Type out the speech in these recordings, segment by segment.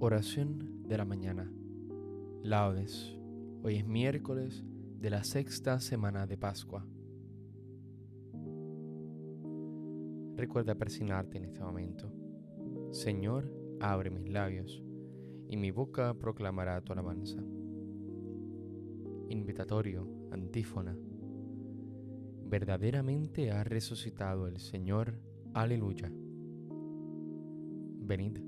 Oración de la mañana. Laudes. Hoy es miércoles de la sexta semana de Pascua. Recuerda persignarte en este momento. Señor, abre mis labios, y mi boca proclamará tu alabanza. Invitatorio, antífona. Verdaderamente ha resucitado el Señor. Aleluya. Venid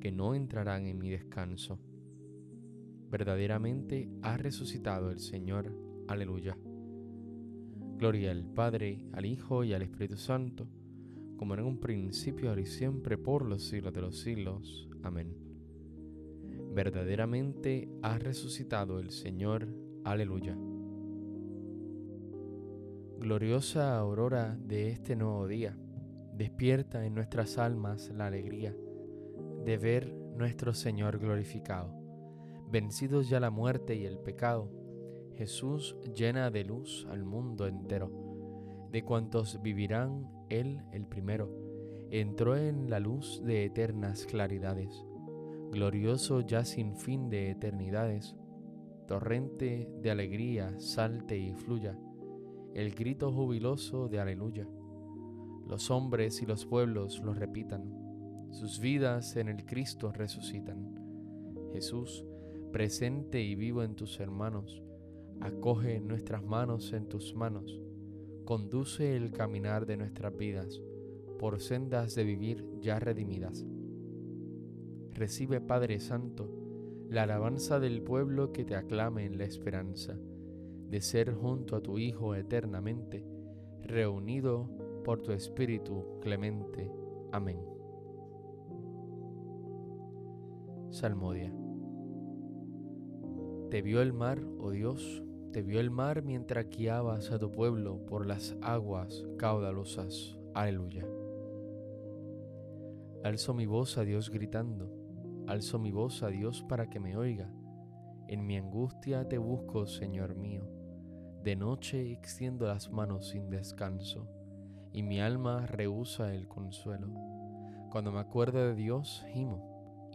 que no entrarán en mi descanso. Verdaderamente ha resucitado el Señor. Aleluya. Gloria al Padre, al Hijo y al Espíritu Santo, como en un principio, ahora y siempre, por los siglos de los siglos. Amén. Verdaderamente ha resucitado el Señor. Aleluya. Gloriosa aurora de este nuevo día, despierta en nuestras almas la alegría de ver nuestro Señor glorificado. Vencidos ya la muerte y el pecado, Jesús llena de luz al mundo entero. De cuantos vivirán, Él el primero, entró en la luz de eternas claridades, glorioso ya sin fin de eternidades, torrente de alegría salte y fluya, el grito jubiloso de aleluya. Los hombres y los pueblos lo repitan sus vidas en el Cristo resucitan. Jesús, presente y vivo en tus hermanos, acoge nuestras manos en tus manos, conduce el caminar de nuestras vidas por sendas de vivir ya redimidas. Recibe, Padre Santo, la alabanza del pueblo que te aclame en la esperanza de ser junto a tu Hijo eternamente, reunido por tu Espíritu clemente. Amén. Salmodia. Te vio el mar, oh Dios, te vio el mar mientras guiabas a tu pueblo por las aguas caudalosas. Aleluya. Alzo mi voz a Dios gritando, alzo mi voz a Dios para que me oiga. En mi angustia te busco, Señor mío. De noche extiendo las manos sin descanso, y mi alma rehúsa el consuelo. Cuando me acuerdo de Dios, gimo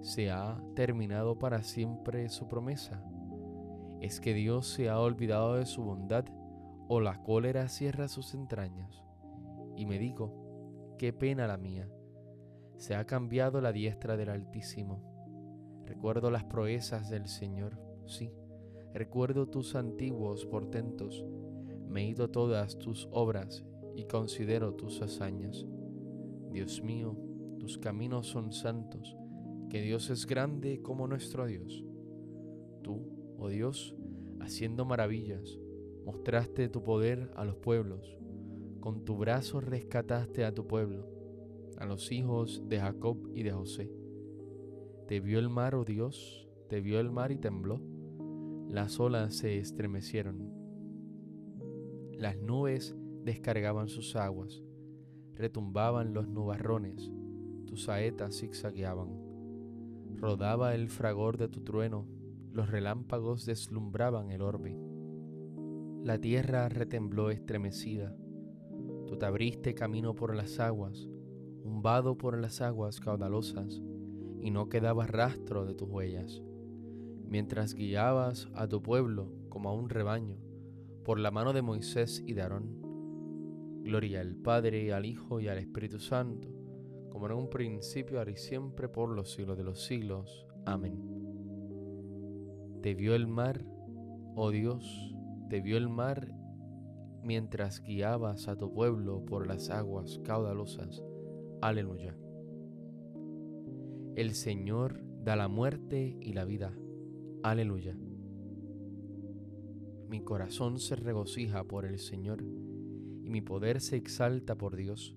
se ha terminado para siempre su promesa? ¿Es que Dios se ha olvidado de su bondad o la cólera cierra sus entrañas? Y me digo, qué pena la mía, se ha cambiado la diestra del Altísimo. Recuerdo las proezas del Señor, sí, recuerdo tus antiguos portentos, me he ido todas tus obras y considero tus hazañas. Dios mío, tus caminos son santos, que Dios es grande como nuestro Dios. Tú, oh Dios, haciendo maravillas, Mostraste tu poder a los pueblos. Con tu brazo rescataste a tu pueblo, a los hijos de Jacob y de José. Te vio el mar, oh Dios, te vio el mar y tembló. Las olas se estremecieron. Las nubes descargaban sus aguas. Retumbaban los nubarrones. Tus saetas zigzagueaban. Rodaba el fragor de tu trueno. Los relámpagos deslumbraban el orbe la tierra retembló estremecida. Tú te abriste camino por las aguas, un vado por las aguas caudalosas, y no quedaba rastro de tus huellas. Mientras guiabas a tu pueblo como a un rebaño, por la mano de Moisés y de Aarón. Gloria al Padre, al Hijo y al Espíritu Santo, como en un principio, ahora y siempre, por los siglos de los siglos. Amén. Te vio el mar, oh Dios, te vio el mar mientras guiabas a tu pueblo por las aguas caudalosas. Aleluya. El Señor da la muerte y la vida. Aleluya. Mi corazón se regocija por el Señor y mi poder se exalta por Dios.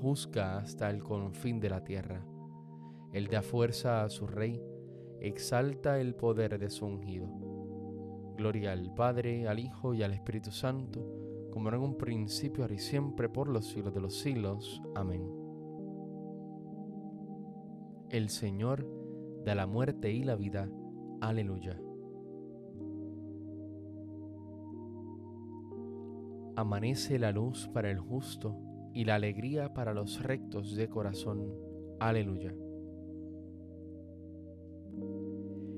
juzga hasta el confín de la tierra. Él da fuerza a su rey exalta el poder de su ungido. Gloria al Padre, al Hijo y al Espíritu Santo, como en un principio, ahora y siempre, por los siglos de los siglos. Amén. El Señor da la muerte y la vida. Aleluya. Amanece la luz para el justo y la alegría para los rectos de corazón. Aleluya.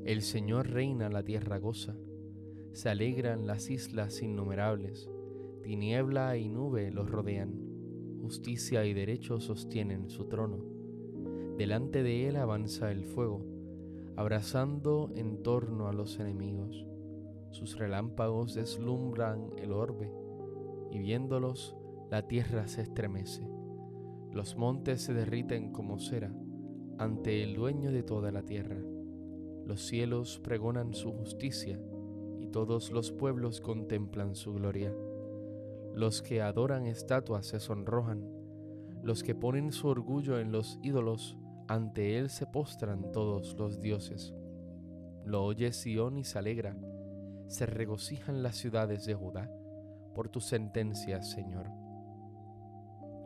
El Señor reina, la tierra goza, se alegran las islas innumerables, tiniebla y nube los rodean, justicia y derecho sostienen su trono. Delante de él avanza el fuego, abrazando en torno a los enemigos. Sus relámpagos deslumbran el orbe, y viéndolos la tierra se estremece. Los montes se derriten como cera ante el dueño de toda la tierra. Los cielos pregonan su justicia y todos los pueblos contemplan su gloria. Los que adoran estatuas se sonrojan, los que ponen su orgullo en los ídolos, ante él se postran todos los dioses. Lo oye Sión y se alegra, se regocijan las ciudades de Judá por tus sentencias, Señor.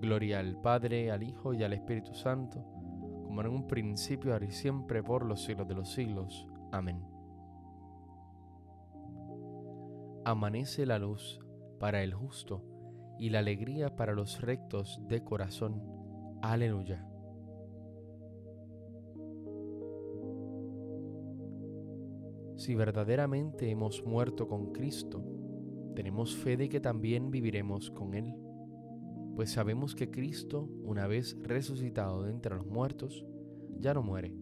Gloria al Padre, al Hijo y al Espíritu Santo, como en un principio, ahora y siempre, por los siglos de los siglos. Amén. Amanece la luz para el justo y la alegría para los rectos de corazón. Aleluya. Si verdaderamente hemos muerto con Cristo, tenemos fe de que también viviremos con Él, pues sabemos que Cristo, una vez resucitado de entre los muertos, ya no muere.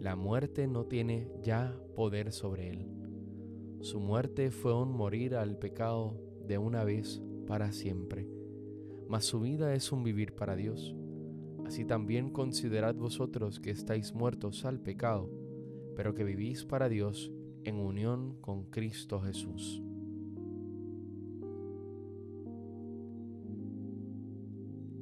La muerte no tiene ya poder sobre Él. Su muerte fue un morir al pecado de una vez para siempre, mas su vida es un vivir para Dios. Así también considerad vosotros que estáis muertos al pecado, pero que vivís para Dios en unión con Cristo Jesús.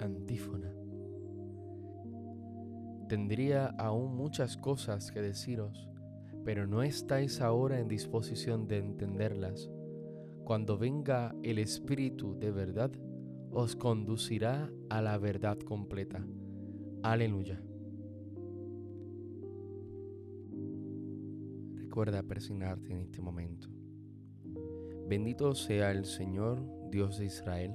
Antífona. Tendría aún muchas cosas que deciros, pero no estáis ahora en disposición de entenderlas cuando venga el Espíritu de verdad, os conducirá a la verdad completa. Aleluya. Recuerda persignarte en este momento. Bendito sea el Señor, Dios de Israel,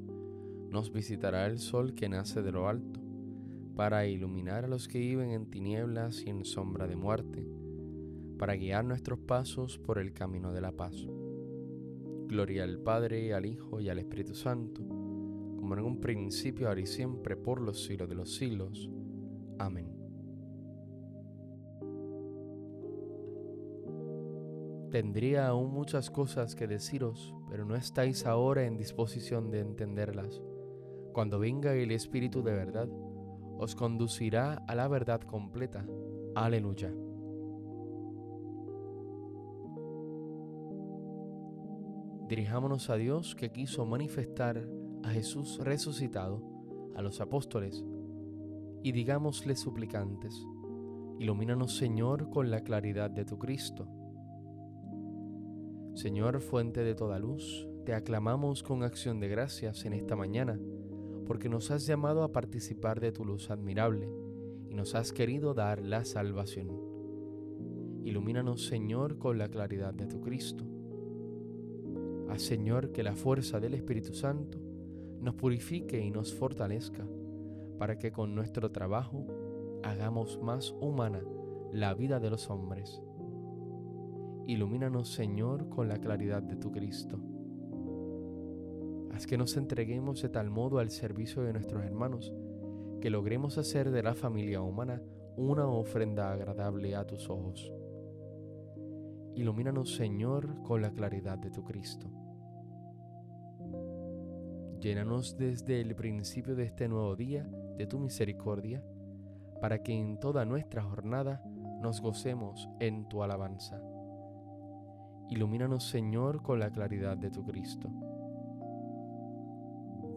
nos visitará el sol que nace de lo alto, para iluminar a los que viven en tinieblas y en sombra de muerte para guiar nuestros pasos por el camino de la paz. Gloria al Padre, al Hijo y al Espíritu Santo, como en un principio, ahora y siempre, por los siglos de los siglos. Amén. Tendría aún muchas cosas que deciros, pero no estáis ahora en disposición de entenderlas. Cuando venga el Espíritu de verdad, os conducirá a la verdad completa. Aleluya. Dirijámonos a Dios que quiso manifestar a Jesús resucitado a los apóstoles y digámosle suplicantes, ilumínanos Señor con la claridad de tu Cristo. Señor, fuente de toda luz, te aclamamos con acción de gracias en esta mañana, porque nos has llamado a participar de tu luz admirable y nos has querido dar la salvación. Ilumínanos Señor con la claridad de tu Cristo Haz, Señor, que la fuerza del Espíritu Santo nos purifique y nos fortalezca para que con nuestro trabajo hagamos más humana la vida de los hombres. Ilumínanos, Señor, con la claridad de tu Cristo. Que nos entreguemos de tal modo al servicio de nuestros hermanos que logremos hacer de la familia humana una ofrenda agradable a tus ojos. Ilumínanos, Señor, con la claridad de tu Cristo. Llénanos desde el principio de este nuevo día de tu misericordia, para que en toda nuestra jornada nos gocemos en tu alabanza. Ilumínanos, Señor, con la claridad de tu Cristo.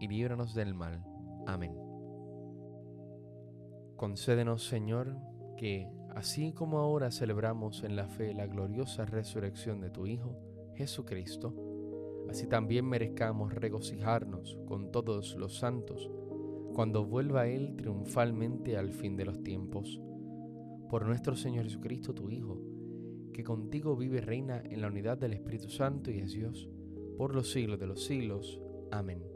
y líbranos del mal. Amén. Concédenos, Señor, que, así como ahora celebramos en la fe la gloriosa resurrección de tu Hijo, Jesucristo, así también merezcamos regocijarnos con todos los santos cuando vuelva Él triunfalmente al fin de los tiempos. Por nuestro Señor Jesucristo, tu Hijo, que contigo vive y reina en la unidad del Espíritu Santo y es Dios, por los siglos de los siglos. Amén.